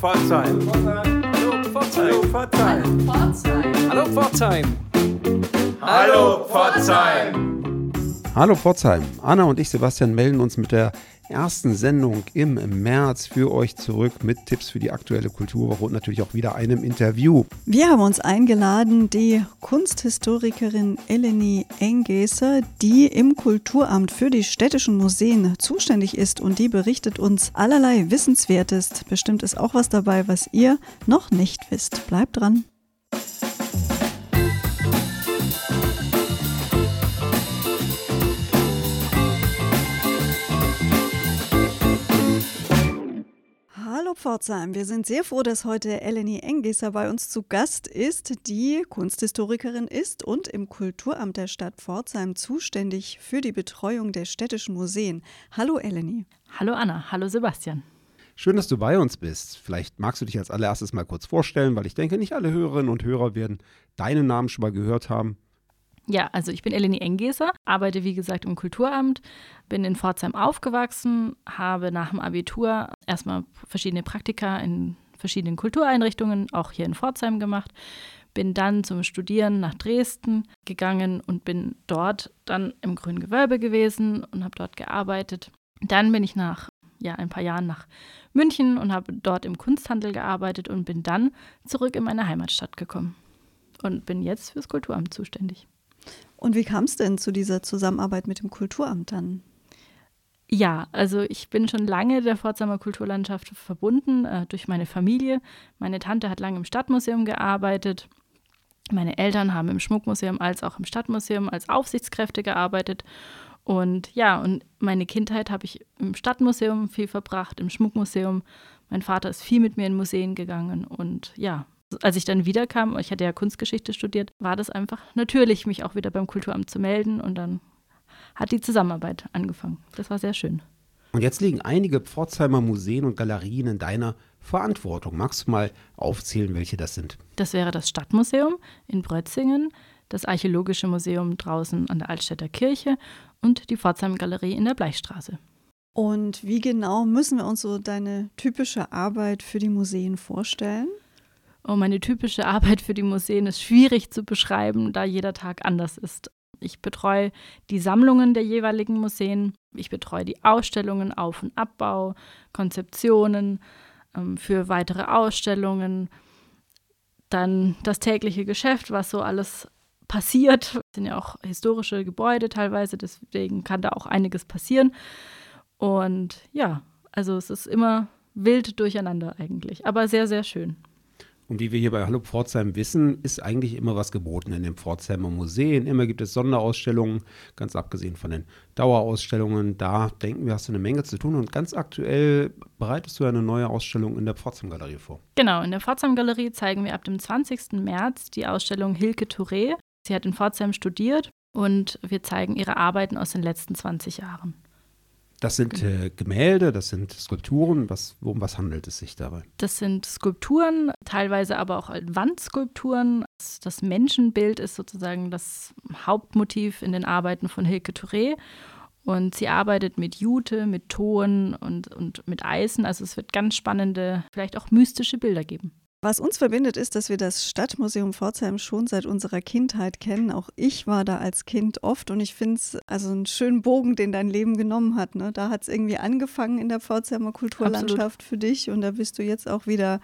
Pforzheim. Hallo Pforzheim. Hallo Pforzheim. Hallo Pforzheim. Hallo Pforzheim. Anna und ich, Sebastian, melden uns mit der ersten Sendung im März für euch zurück mit Tipps für die aktuelle Kulturwoche und natürlich auch wieder einem Interview. Wir haben uns eingeladen, die Kunsthistorikerin Eleni Engeser, die im Kulturamt für die städtischen Museen zuständig ist und die berichtet uns allerlei Wissenswertes. Bestimmt ist auch was dabei, was ihr noch nicht wisst. Bleibt dran. Pforzheim, wir sind sehr froh, dass heute Eleni Engeser bei uns zu Gast ist, die Kunsthistorikerin ist und im Kulturamt der Stadt Pforzheim zuständig für die Betreuung der städtischen Museen. Hallo Eleni. Hallo Anna, hallo Sebastian. Schön, dass du bei uns bist. Vielleicht magst du dich als allererstes mal kurz vorstellen, weil ich denke, nicht alle Hörerinnen und Hörer werden deinen Namen schon mal gehört haben. Ja, also ich bin Eleni Engeser, arbeite wie gesagt im Kulturamt, bin in Pforzheim aufgewachsen, habe nach dem Abitur erstmal verschiedene Praktika in verschiedenen Kultureinrichtungen, auch hier in Pforzheim gemacht, bin dann zum Studieren nach Dresden gegangen und bin dort dann im Grünen Gewölbe gewesen und habe dort gearbeitet. Dann bin ich nach ja, ein paar Jahren nach München und habe dort im Kunsthandel gearbeitet und bin dann zurück in meine Heimatstadt gekommen und bin jetzt fürs Kulturamt zuständig. Und wie kam es denn zu dieser Zusammenarbeit mit dem Kulturamt dann? Ja, also ich bin schon lange der Pforzheimer Kulturlandschaft verbunden äh, durch meine Familie. Meine Tante hat lange im Stadtmuseum gearbeitet. Meine Eltern haben im Schmuckmuseum als auch im Stadtmuseum als Aufsichtskräfte gearbeitet. Und ja, und meine Kindheit habe ich im Stadtmuseum viel verbracht, im Schmuckmuseum. Mein Vater ist viel mit mir in Museen gegangen und ja, als ich dann wiederkam, ich hatte ja Kunstgeschichte studiert, war das einfach natürlich, mich auch wieder beim Kulturamt zu melden und dann hat die Zusammenarbeit angefangen. Das war sehr schön. Und jetzt liegen einige Pforzheimer Museen und Galerien in deiner Verantwortung. Magst du mal aufzählen, welche das sind? Das wäre das Stadtmuseum in Brötzingen, das Archäologische Museum draußen an der Altstädter Kirche und die Pforzheim Galerie in der Bleichstraße. Und wie genau müssen wir uns so deine typische Arbeit für die Museen vorstellen? Oh, meine typische Arbeit für die Museen ist schwierig zu beschreiben, da jeder Tag anders ist. Ich betreue die Sammlungen der jeweiligen Museen, ich betreue die Ausstellungen, Auf- und Abbau, Konzeptionen ähm, für weitere Ausstellungen, dann das tägliche Geschäft, was so alles passiert. Es sind ja auch historische Gebäude teilweise, deswegen kann da auch einiges passieren. Und ja, also es ist immer wild durcheinander eigentlich, aber sehr, sehr schön. Und wie wir hier bei Hallo Pforzheim wissen, ist eigentlich immer was geboten in den Pforzheimer Museen. Immer gibt es Sonderausstellungen, ganz abgesehen von den Dauerausstellungen. Da denken wir, hast du eine Menge zu tun. Und ganz aktuell bereitest du eine neue Ausstellung in der Pforzheim Galerie vor. Genau, in der Pforzheim Galerie zeigen wir ab dem 20. März die Ausstellung Hilke Touré. Sie hat in Pforzheim studiert und wir zeigen ihre Arbeiten aus den letzten 20 Jahren. Das sind äh, Gemälde, das sind Skulpturen. Was, um was handelt es sich dabei? Das sind Skulpturen, teilweise aber auch Wandskulpturen. Das Menschenbild ist sozusagen das Hauptmotiv in den Arbeiten von Hilke Touré. Und sie arbeitet mit Jute, mit Ton und, und mit Eisen. Also es wird ganz spannende, vielleicht auch mystische Bilder geben. Was uns verbindet, ist, dass wir das Stadtmuseum Pforzheim schon seit unserer Kindheit kennen. Auch ich war da als Kind oft und ich finde es also einen schönen Bogen, den dein Leben genommen hat. Ne? Da hat es irgendwie angefangen in der Pforzheimer Kulturlandschaft Absolut. für dich und da bist du jetzt auch wieder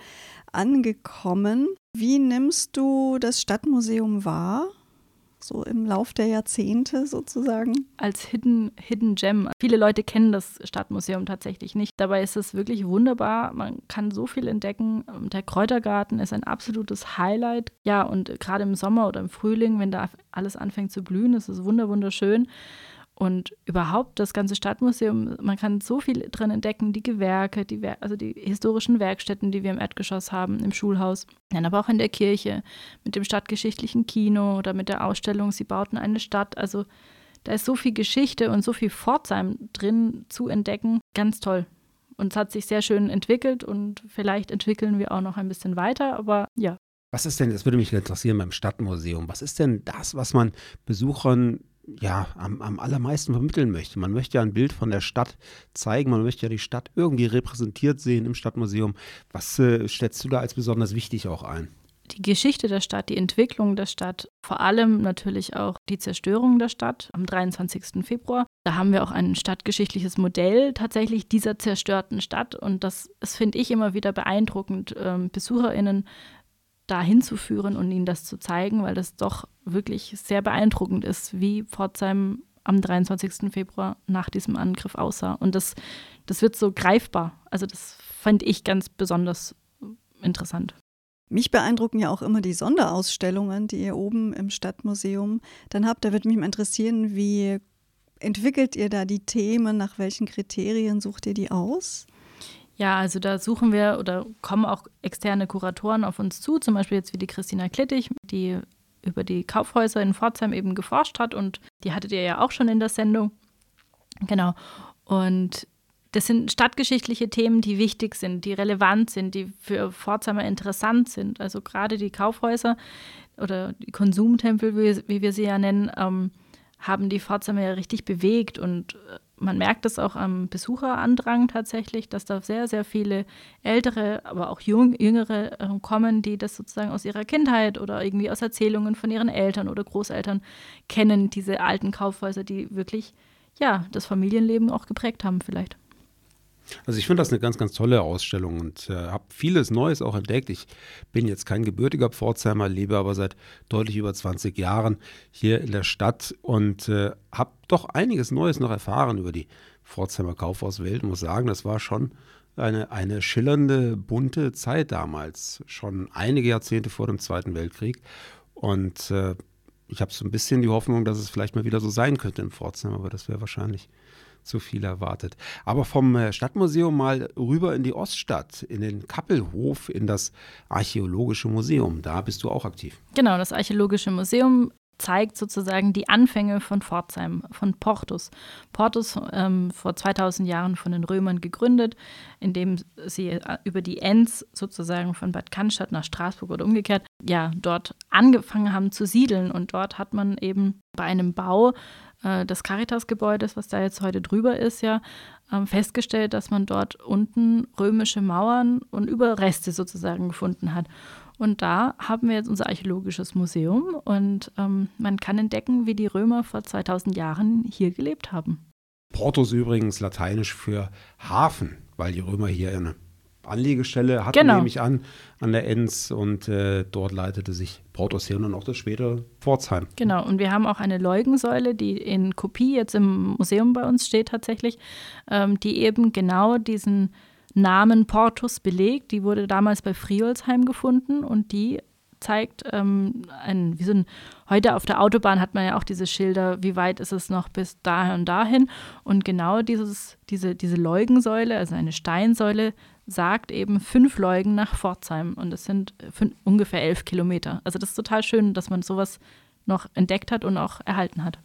angekommen. Wie nimmst du das Stadtmuseum wahr? So im Lauf der Jahrzehnte sozusagen? Als Hidden, Hidden Gem. Viele Leute kennen das Stadtmuseum tatsächlich nicht. Dabei ist es wirklich wunderbar. Man kann so viel entdecken. Der Kräutergarten ist ein absolutes Highlight. Ja, und gerade im Sommer oder im Frühling, wenn da alles anfängt zu blühen, ist es wunderschön. Und überhaupt das ganze Stadtmuseum, man kann so viel drin entdecken, die Gewerke, die also die historischen Werkstätten, die wir im Erdgeschoss haben, im Schulhaus, dann aber auch in der Kirche, mit dem stadtgeschichtlichen Kino oder mit der Ausstellung Sie bauten eine Stadt. Also da ist so viel Geschichte und so viel Pforzheim drin zu entdecken. Ganz toll. Und es hat sich sehr schön entwickelt und vielleicht entwickeln wir auch noch ein bisschen weiter, aber ja. Was ist denn, das würde mich interessieren beim Stadtmuseum, was ist denn das, was man Besuchern ja, am, am allermeisten vermitteln möchte. Man möchte ja ein Bild von der Stadt zeigen, man möchte ja die Stadt irgendwie repräsentiert sehen im Stadtmuseum. Was äh, stellst du da als besonders wichtig auch ein? die Geschichte der Stadt, die Entwicklung der Stadt, vor allem natürlich auch die Zerstörung der Stadt am 23. Februar. Da haben wir auch ein stadtgeschichtliches Modell tatsächlich dieser zerstörten Stadt und das, das finde ich immer wieder beeindruckend, ähm, BesucherInnen da hinzuführen und ihnen das zu zeigen, weil das doch wirklich sehr beeindruckend ist, wie Pforzheim am 23. Februar nach diesem Angriff aussah. Und das, das wird so greifbar. Also das fand ich ganz besonders interessant. Mich beeindrucken ja auch immer die Sonderausstellungen, die ihr oben im Stadtmuseum dann habt. Da würde mich mal interessieren, wie entwickelt ihr da die Themen? Nach welchen Kriterien sucht ihr die aus? Ja, also da suchen wir oder kommen auch externe Kuratoren auf uns zu, zum Beispiel jetzt wie die Christina Klittig, die über die Kaufhäuser in Pforzheim eben geforscht hat und die hattet ihr ja auch schon in der Sendung. Genau. Und das sind stadtgeschichtliche Themen, die wichtig sind, die relevant sind, die für Pforzheimer interessant sind. Also gerade die Kaufhäuser oder die Konsumtempel, wie, wie wir sie ja nennen, ähm, haben die Pforzheimer ja richtig bewegt und äh, man merkt es auch am Besucherandrang tatsächlich, dass da sehr, sehr viele ältere, aber auch jung, jüngere äh, kommen, die das sozusagen aus ihrer Kindheit oder irgendwie aus Erzählungen von ihren Eltern oder Großeltern kennen, diese alten Kaufhäuser, die wirklich ja das Familienleben auch geprägt haben vielleicht. Also ich finde das eine ganz, ganz tolle Ausstellung und äh, habe vieles Neues auch entdeckt. Ich bin jetzt kein gebürtiger Pforzheimer, lebe aber seit deutlich über 20 Jahren hier in der Stadt und äh, habe doch einiges Neues noch erfahren über die Pforzheimer Kaufhauswelt. Muss sagen, das war schon eine, eine schillernde, bunte Zeit damals, schon einige Jahrzehnte vor dem Zweiten Weltkrieg. Und äh, ich habe so ein bisschen die Hoffnung, dass es vielleicht mal wieder so sein könnte in Pforzheim, aber das wäre wahrscheinlich zu viel erwartet. Aber vom äh, Stadtmuseum mal rüber in die Oststadt, in den Kappelhof, in das Archäologische Museum. Da bist du auch aktiv. Genau, das Archäologische Museum zeigt sozusagen die Anfänge von Pforzheim, von Portus. Portus ähm, vor 2000 Jahren von den Römern gegründet, indem sie äh, über die Enns sozusagen von Bad Cannstatt nach Straßburg oder umgekehrt, ja, dort angefangen haben zu siedeln. Und dort hat man eben bei einem Bau äh, des Caritas-Gebäudes, was da jetzt heute drüber ist, ja, ähm, festgestellt, dass man dort unten römische Mauern und Überreste sozusagen gefunden hat. Und da haben wir jetzt unser archäologisches Museum und ähm, man kann entdecken, wie die Römer vor 2000 Jahren hier gelebt haben. Portus übrigens lateinisch für Hafen, weil die Römer hier eine Anlegestelle hatten, genau. nehme ich an, an der Enz und äh, dort leitete sich Portos her und auch das spätere Pforzheim. Genau, und wir haben auch eine Leugensäule, die in Kopie jetzt im Museum bei uns steht tatsächlich, ähm, die eben genau diesen Namen Portus belegt. Die wurde damals bei Friolsheim gefunden und die zeigt ähm, ein, wie so ein, heute auf der Autobahn hat man ja auch diese Schilder, wie weit ist es noch bis dahin und dahin. Und genau dieses, diese, diese Leugensäule, also eine Steinsäule, sagt eben fünf Leugen nach Pforzheim und es sind ungefähr elf Kilometer. Also das ist total schön, dass man sowas noch entdeckt hat und auch erhalten hat.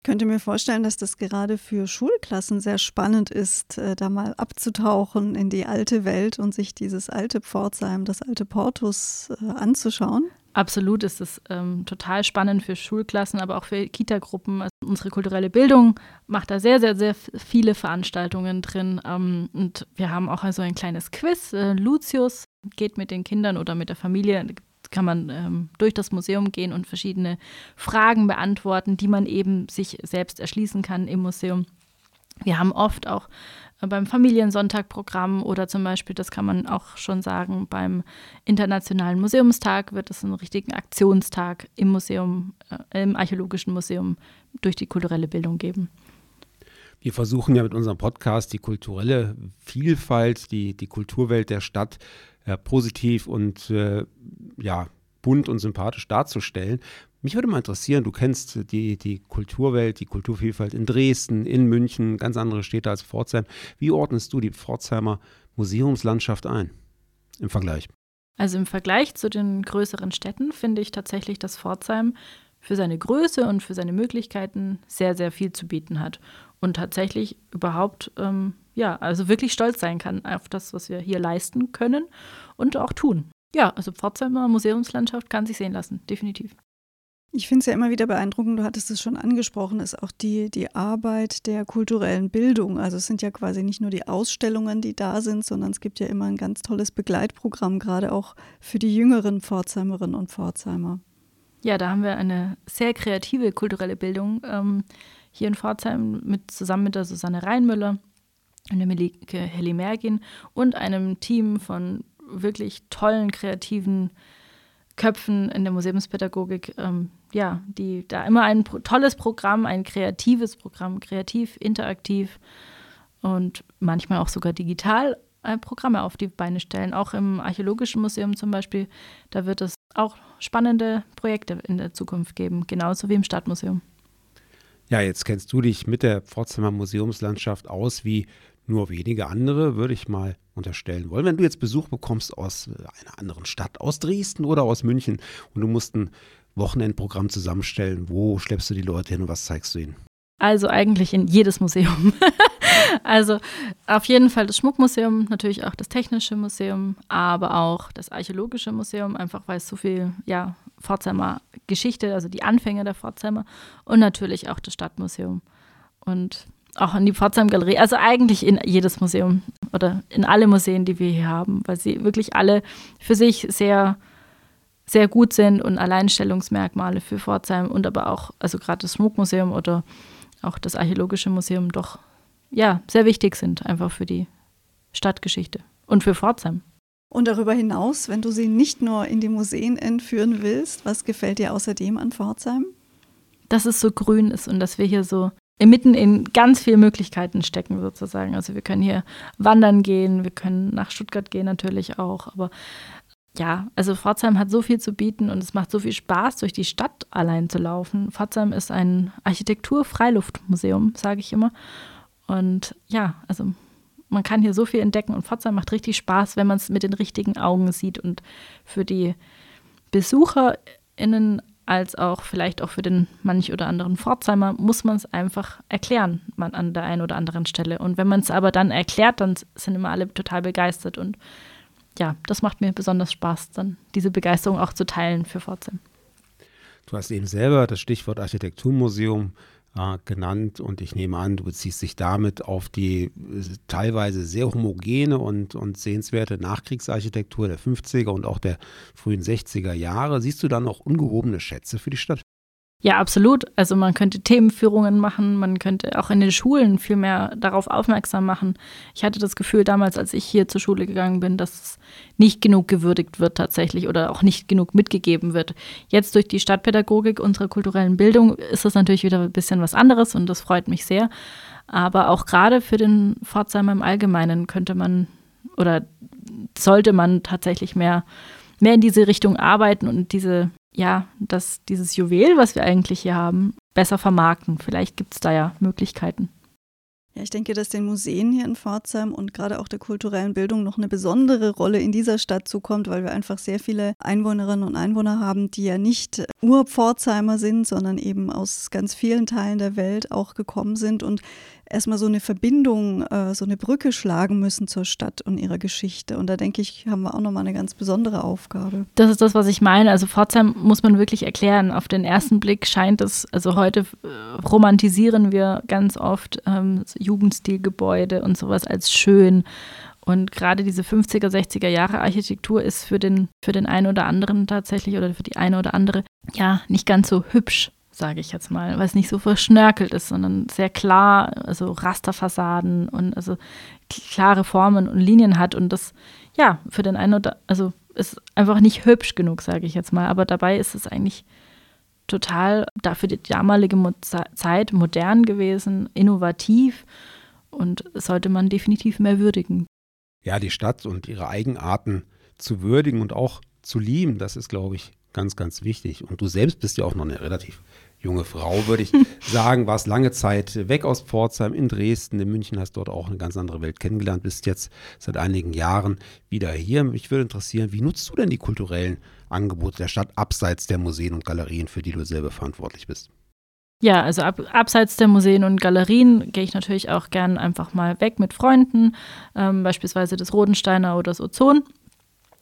Ich könnte mir vorstellen, dass das gerade für Schulklassen sehr spannend ist, äh, da mal abzutauchen in die alte Welt und sich dieses alte Pforzheim, das alte Portus äh, anzuschauen. Absolut ist es ähm, total spannend für Schulklassen, aber auch für Kitagruppen. Also unsere kulturelle Bildung macht da sehr, sehr, sehr viele Veranstaltungen drin. Ähm, und wir haben auch also ein kleines Quiz. Äh, Lucius geht mit den Kindern oder mit der Familie, kann man ähm, durch das Museum gehen und verschiedene Fragen beantworten, die man eben sich selbst erschließen kann im Museum. Wir haben oft auch beim Familiensonntagprogramm oder zum Beispiel, das kann man auch schon sagen, beim Internationalen Museumstag wird es einen richtigen Aktionstag im Museum, äh, im Archäologischen Museum durch die kulturelle Bildung geben. Wir versuchen ja mit unserem Podcast die kulturelle Vielfalt, die, die Kulturwelt der Stadt äh, positiv und äh, ja, bunt und sympathisch darzustellen. Mich würde mal interessieren, du kennst die, die Kulturwelt, die Kulturvielfalt in Dresden, in München, ganz andere Städte als Pforzheim. Wie ordnest du die Pforzheimer Museumslandschaft ein im Vergleich? Also im Vergleich zu den größeren Städten finde ich tatsächlich, dass Pforzheim für seine Größe und für seine Möglichkeiten sehr, sehr viel zu bieten hat. Und tatsächlich überhaupt, ähm, ja, also wirklich stolz sein kann auf das, was wir hier leisten können und auch tun. Ja, also Pforzheimer Museumslandschaft kann sich sehen lassen, definitiv. Ich finde es ja immer wieder beeindruckend, du hattest es schon angesprochen, ist auch die, die Arbeit der kulturellen Bildung. Also es sind ja quasi nicht nur die Ausstellungen, die da sind, sondern es gibt ja immer ein ganz tolles Begleitprogramm, gerade auch für die jüngeren Pforzheimerinnen und Pforzheimer. Ja, da haben wir eine sehr kreative kulturelle Bildung ähm, hier in Pforzheim mit, zusammen mit der Susanne Reinmüller und der Melike Heli Mergin und einem Team von wirklich tollen, kreativen Köpfen in der Museumspädagogik, ähm, ja, die da immer ein tolles Programm, ein kreatives Programm, kreativ, interaktiv und manchmal auch sogar digital äh, Programme auf die Beine stellen. Auch im Archäologischen Museum zum Beispiel, da wird es auch spannende Projekte in der Zukunft geben, genauso wie im Stadtmuseum. Ja, jetzt kennst du dich mit der Pforzheimer Museumslandschaft aus wie nur wenige andere, würde ich mal unterstellen wollen. Wenn du jetzt Besuch bekommst aus einer anderen Stadt, aus Dresden oder aus München und du musst ein Wochenendprogramm zusammenstellen, wo schleppst du die Leute hin und was zeigst du ihnen? Also eigentlich in jedes Museum. also auf jeden Fall das Schmuckmuseum, natürlich auch das Technische Museum, aber auch das Archäologische Museum, einfach weil es so viel, ja, Pforzheimer Geschichte, also die Anfänge der Pforzheimer und natürlich auch das Stadtmuseum. Und auch in die Pforzheim Galerie, also eigentlich in jedes Museum oder in alle Museen, die wir hier haben, weil sie wirklich alle für sich sehr, sehr gut sind und Alleinstellungsmerkmale für Pforzheim und aber auch, also gerade das Schmuckmuseum oder auch das Archäologische Museum doch, ja, sehr wichtig sind, einfach für die Stadtgeschichte und für Pforzheim. Und darüber hinaus, wenn du sie nicht nur in die Museen entführen willst, was gefällt dir außerdem an Pforzheim? Dass es so grün ist und dass wir hier so mitten in ganz viele Möglichkeiten stecken sozusagen. Also wir können hier wandern gehen, wir können nach Stuttgart gehen natürlich auch, aber ja, also Pforzheim hat so viel zu bieten und es macht so viel Spaß, durch die Stadt allein zu laufen. Pforzheim ist ein Architektur-Freiluftmuseum, sage ich immer. Und ja, also man kann hier so viel entdecken und Pforzheim macht richtig Spaß, wenn man es mit den richtigen Augen sieht. Und für die BesucherInnen als auch vielleicht auch für den manch oder anderen Pforzheimer muss man es einfach erklären man an der einen oder anderen Stelle. Und wenn man es aber dann erklärt, dann sind immer alle total begeistert. Und ja, das macht mir besonders Spaß, dann diese Begeisterung auch zu teilen für Pforzheim. Du hast eben selber das Stichwort Architekturmuseum äh, genannt und ich nehme an, du beziehst dich damit auf die äh, teilweise sehr homogene und, und sehenswerte Nachkriegsarchitektur der 50er und auch der frühen 60er Jahre. Siehst du da noch ungehobene Schätze für die Stadt? Ja, absolut. Also man könnte Themenführungen machen, man könnte auch in den Schulen viel mehr darauf aufmerksam machen. Ich hatte das Gefühl damals, als ich hier zur Schule gegangen bin, dass es nicht genug gewürdigt wird tatsächlich oder auch nicht genug mitgegeben wird. Jetzt durch die Stadtpädagogik unserer kulturellen Bildung ist das natürlich wieder ein bisschen was anderes und das freut mich sehr. Aber auch gerade für den Pforzheimer im Allgemeinen könnte man oder sollte man tatsächlich mehr, mehr in diese Richtung arbeiten und diese ja, dass dieses Juwel, was wir eigentlich hier haben, besser vermarkten. Vielleicht gibt es da ja Möglichkeiten. Ja, ich denke, dass den Museen hier in Pforzheim und gerade auch der kulturellen Bildung noch eine besondere Rolle in dieser Stadt zukommt, weil wir einfach sehr viele Einwohnerinnen und Einwohner haben, die ja nicht Ur-Pforzheimer sind, sondern eben aus ganz vielen Teilen der Welt auch gekommen sind und erstmal so eine Verbindung, äh, so eine Brücke schlagen müssen zur Stadt und ihrer Geschichte. Und da denke ich, haben wir auch nochmal eine ganz besondere Aufgabe. Das ist das, was ich meine. Also Pforzheim muss man wirklich erklären. Auf den ersten Blick scheint es, also heute äh, romantisieren wir ganz oft ähm, Jugendstilgebäude und sowas als schön. Und gerade diese 50er, 60er Jahre Architektur ist für den, für den einen oder anderen tatsächlich oder für die eine oder andere ja nicht ganz so hübsch sage ich jetzt mal, weil es nicht so verschnörkelt ist, sondern sehr klar, also Rasterfassaden und also klare Formen und Linien hat und das, ja, für den einen oder, also ist einfach nicht hübsch genug, sage ich jetzt mal, aber dabei ist es eigentlich total dafür die damalige Mo Zeit modern gewesen, innovativ und sollte man definitiv mehr würdigen. Ja, die Stadt und ihre Eigenarten zu würdigen und auch zu lieben, das ist, glaube ich, ganz, ganz wichtig. Und du selbst bist ja auch noch eine relativ junge Frau, würde ich sagen, warst lange Zeit weg aus Pforzheim in Dresden, in München, hast dort auch eine ganz andere Welt kennengelernt, bist jetzt seit einigen Jahren wieder hier. Mich würde interessieren, wie nutzt du denn die kulturellen Angebote der Stadt abseits der Museen und Galerien, für die du selber verantwortlich bist? Ja, also ab, abseits der Museen und Galerien gehe ich natürlich auch gern einfach mal weg mit Freunden, ähm, beispielsweise das Rodensteiner oder das Ozon.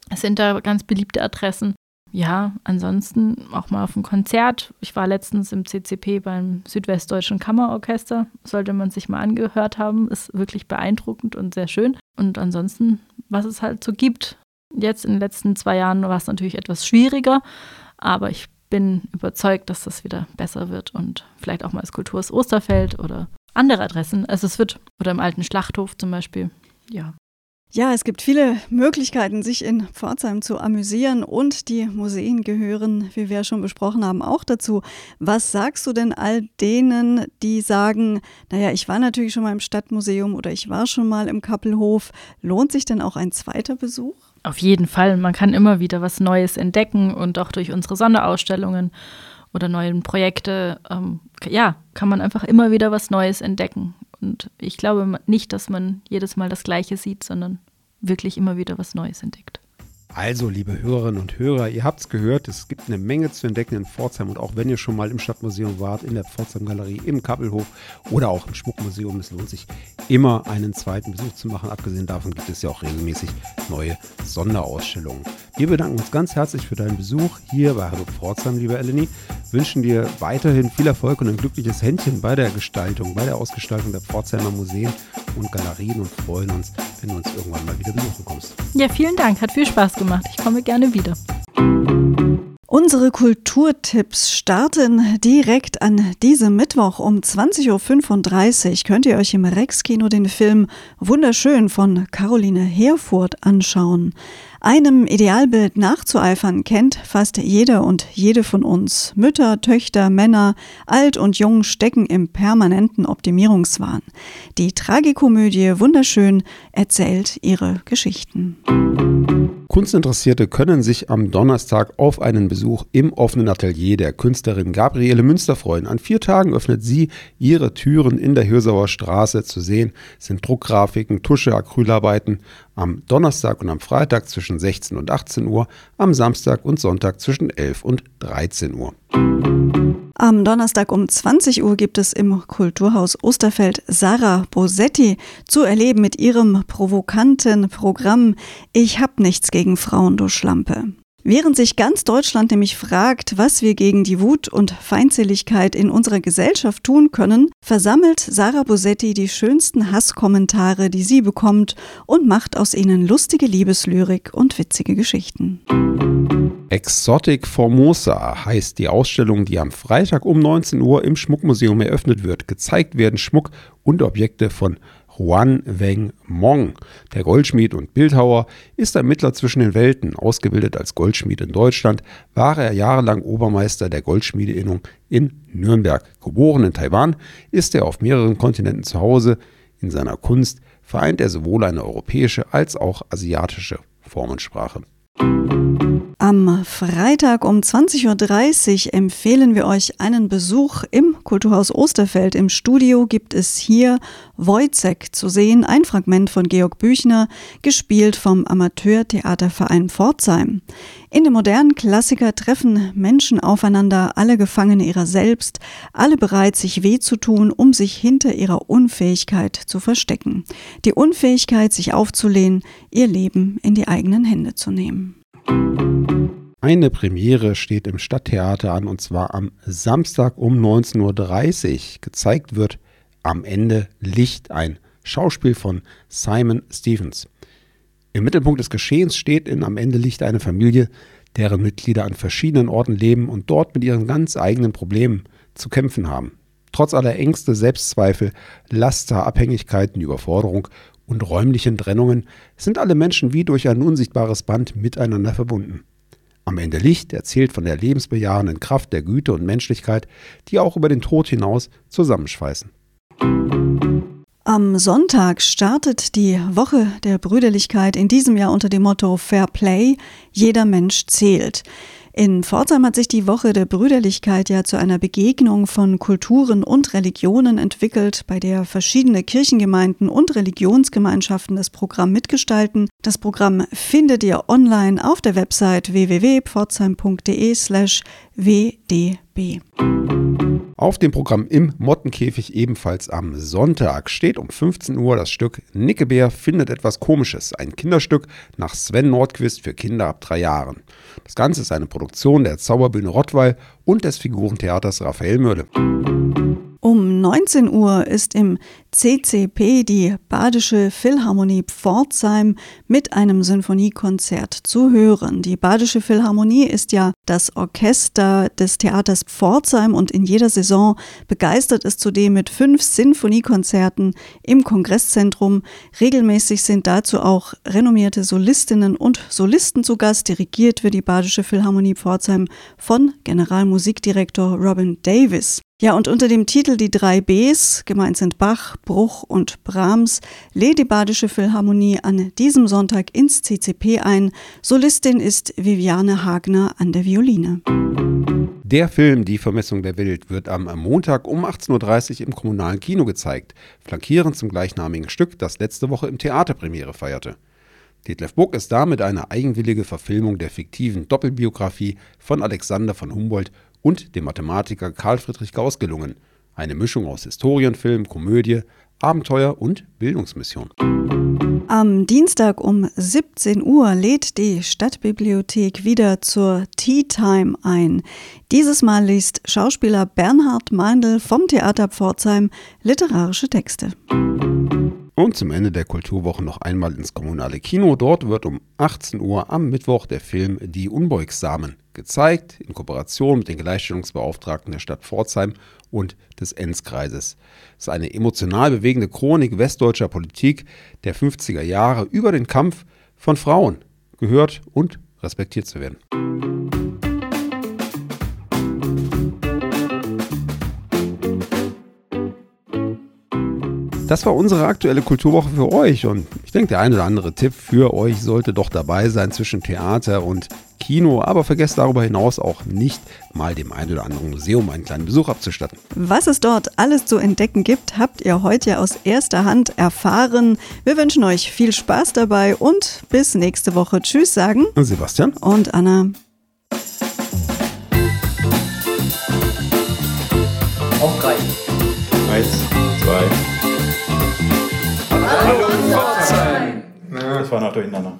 Es sind da ganz beliebte Adressen ja, ansonsten auch mal auf ein Konzert. Ich war letztens im CCP beim Südwestdeutschen Kammerorchester. Sollte man sich mal angehört haben. Ist wirklich beeindruckend und sehr schön. Und ansonsten, was es halt so gibt. Jetzt in den letzten zwei Jahren war es natürlich etwas schwieriger, aber ich bin überzeugt, dass das wieder besser wird und vielleicht auch mal als Kulturs Osterfeld oder andere Adressen. Also es wird, oder im alten Schlachthof zum Beispiel. Ja, ja, es gibt viele Möglichkeiten, sich in Pforzheim zu amüsieren und die Museen gehören, wie wir schon besprochen haben, auch dazu. Was sagst du denn all denen, die sagen, naja, ich war natürlich schon mal im Stadtmuseum oder ich war schon mal im Kappelhof. Lohnt sich denn auch ein zweiter Besuch? Auf jeden Fall. Man kann immer wieder was Neues entdecken und auch durch unsere Sonderausstellungen oder neuen Projekte, ähm, ja, kann man einfach immer wieder was Neues entdecken. Und ich glaube nicht, dass man jedes Mal das Gleiche sieht, sondern wirklich immer wieder was Neues entdeckt. Also, liebe Hörerinnen und Hörer, ihr habt es gehört, es gibt eine Menge zu entdecken in Pforzheim und auch wenn ihr schon mal im Stadtmuseum wart, in der Pforzheim Galerie, im Kappelhof oder auch im Schmuckmuseum, es lohnt sich immer einen zweiten Besuch zu machen. Abgesehen davon gibt es ja auch regelmäßig neue Sonderausstellungen. Wir bedanken uns ganz herzlich für deinen Besuch hier bei Hallo Pforzheim, liebe Eleni. Wünschen dir weiterhin viel Erfolg und ein glückliches Händchen bei der Gestaltung, bei der Ausgestaltung der Pforzheimer Museen und Galerien und freuen uns, wenn du uns irgendwann mal wieder besuchen kommst. Ja, vielen Dank, hat viel Spaß gemacht. Ich komme gerne wieder. Unsere Kulturtipps starten direkt an diesem Mittwoch um 20.35 Uhr. Könnt ihr euch im Rex-Kino den Film Wunderschön von Caroline Herfurth anschauen. Einem Idealbild nachzueifern kennt fast jeder und jede von uns. Mütter, Töchter, Männer, alt und jung stecken im permanenten Optimierungswahn. Die Tragikomödie Wunderschön erzählt ihre Geschichten. Kunstinteressierte können sich am Donnerstag auf einen Besuch im offenen Atelier der Künstlerin Gabriele Münster freuen. An vier Tagen öffnet sie ihre Türen in der Hirsauer Straße. Zu sehen sind Druckgrafiken, Tusche, Acrylarbeiten am Donnerstag und am Freitag zwischen 16 und 18 Uhr, am Samstag und Sonntag zwischen 11 und 13 Uhr. Am Donnerstag um 20 Uhr gibt es im Kulturhaus Osterfeld Sarah Bosetti zu erleben mit ihrem provokanten Programm Ich hab nichts gegen Frauen, du Schlampe. Während sich ganz Deutschland nämlich fragt, was wir gegen die Wut und Feindseligkeit in unserer Gesellschaft tun können, versammelt Sarah Bosetti die schönsten Hasskommentare, die sie bekommt und macht aus ihnen lustige Liebeslyrik und witzige Geschichten. Exotic Formosa heißt die Ausstellung, die am Freitag um 19 Uhr im Schmuckmuseum eröffnet wird. Gezeigt werden Schmuck und Objekte von Huan Weng Mong. Der Goldschmied und Bildhauer ist ein Mittler zwischen den Welten. Ausgebildet als Goldschmied in Deutschland war er jahrelang Obermeister der Goldschmiedeinnung in Nürnberg. Geboren in Taiwan ist er auf mehreren Kontinenten zu Hause. In seiner Kunst vereint er sowohl eine europäische als auch asiatische Formensprache. Am Freitag um 20.30 Uhr empfehlen wir euch einen Besuch im Kulturhaus Osterfeld. Im Studio gibt es hier Wojcek zu sehen, ein Fragment von Georg Büchner, gespielt vom Amateurtheaterverein Pforzheim. In dem modernen Klassiker treffen Menschen aufeinander, alle Gefangene ihrer selbst, alle bereit, sich weh zu tun, um sich hinter ihrer Unfähigkeit zu verstecken. Die Unfähigkeit, sich aufzulehnen, ihr Leben in die eigenen Hände zu nehmen. Eine Premiere steht im Stadttheater an und zwar am Samstag um 19.30 Uhr. Gezeigt wird am Ende Licht, ein Schauspiel von Simon Stevens. Im Mittelpunkt des Geschehens steht in Am Ende Licht eine Familie, deren Mitglieder an verschiedenen Orten leben und dort mit ihren ganz eigenen Problemen zu kämpfen haben. Trotz aller Ängste, Selbstzweifel, Laster, Abhängigkeiten, Überforderung und räumlichen Trennungen sind alle Menschen wie durch ein unsichtbares Band miteinander verbunden. Am Ende Licht erzählt von der lebensbejahenden Kraft der Güte und Menschlichkeit, die auch über den Tod hinaus zusammenschweißen. Am Sonntag startet die Woche der Brüderlichkeit in diesem Jahr unter dem Motto Fair Play, jeder Mensch zählt. In Pforzheim hat sich die Woche der Brüderlichkeit ja zu einer Begegnung von Kulturen und Religionen entwickelt, bei der verschiedene Kirchengemeinden und Religionsgemeinschaften das Programm mitgestalten. Das Programm findet ihr online auf der Website www.pforzheim.de slash wdb. Auf dem Programm im Mottenkäfig ebenfalls am Sonntag steht um 15 Uhr das Stück Nickebär findet etwas Komisches, ein Kinderstück nach Sven Nordquist für Kinder ab drei Jahren. Das Ganze ist eine Produktion der Zauberbühne Rottweil und des Figurentheaters Raphael Mörle. Um 19 Uhr ist im CCP die Badische Philharmonie Pforzheim mit einem Sinfoniekonzert zu hören. Die Badische Philharmonie ist ja das Orchester des Theaters Pforzheim und in jeder Saison begeistert es zudem mit fünf Sinfoniekonzerten im Kongresszentrum. Regelmäßig sind dazu auch renommierte Solistinnen und Solisten zu Gast. Dirigiert wird die Badische Philharmonie Pforzheim von Generalmusikdirektor Robin Davis. Ja, und unter dem Titel Die drei Bs, gemeint sind Bach, Bruch und Brahms, lädt die Badische Philharmonie an diesem Sonntag ins CCP ein. Solistin ist Viviane Hagner an der Violine. Der Film Die Vermessung der Welt wird am Montag um 18.30 Uhr im kommunalen Kino gezeigt, flankierend zum gleichnamigen Stück, das letzte Woche im Theater Premiere feierte. Detlef Buck ist damit eine eigenwillige Verfilmung der fiktiven Doppelbiografie von Alexander von Humboldt und dem Mathematiker Karl Friedrich Gauss gelungen. Eine Mischung aus Historienfilm, Komödie, Abenteuer und Bildungsmission. Am Dienstag um 17 Uhr lädt die Stadtbibliothek wieder zur Tea Time ein. Dieses Mal liest Schauspieler Bernhard Meindl vom Theater Pforzheim literarische Texte. Und zum Ende der Kulturwoche noch einmal ins kommunale Kino. Dort wird um 18 Uhr am Mittwoch der Film Die Unbeugsamen gezeigt, in Kooperation mit den Gleichstellungsbeauftragten der Stadt Pforzheim und des Enzkreises. Es ist eine emotional bewegende Chronik westdeutscher Politik der 50er Jahre über den Kampf von Frauen, gehört und respektiert zu werden. Das war unsere aktuelle Kulturwoche für euch und ich denke, der ein oder andere Tipp für euch sollte doch dabei sein zwischen Theater und Kino, aber vergesst darüber hinaus auch nicht, mal dem ein oder anderen Museum einen kleinen Besuch abzustatten. Was es dort alles zu entdecken gibt, habt ihr heute aus erster Hand erfahren. Wir wünschen euch viel Spaß dabei und bis nächste Woche. Tschüss sagen Sebastian und Anna. Auf Pforzheim! Das war noch durcheinander.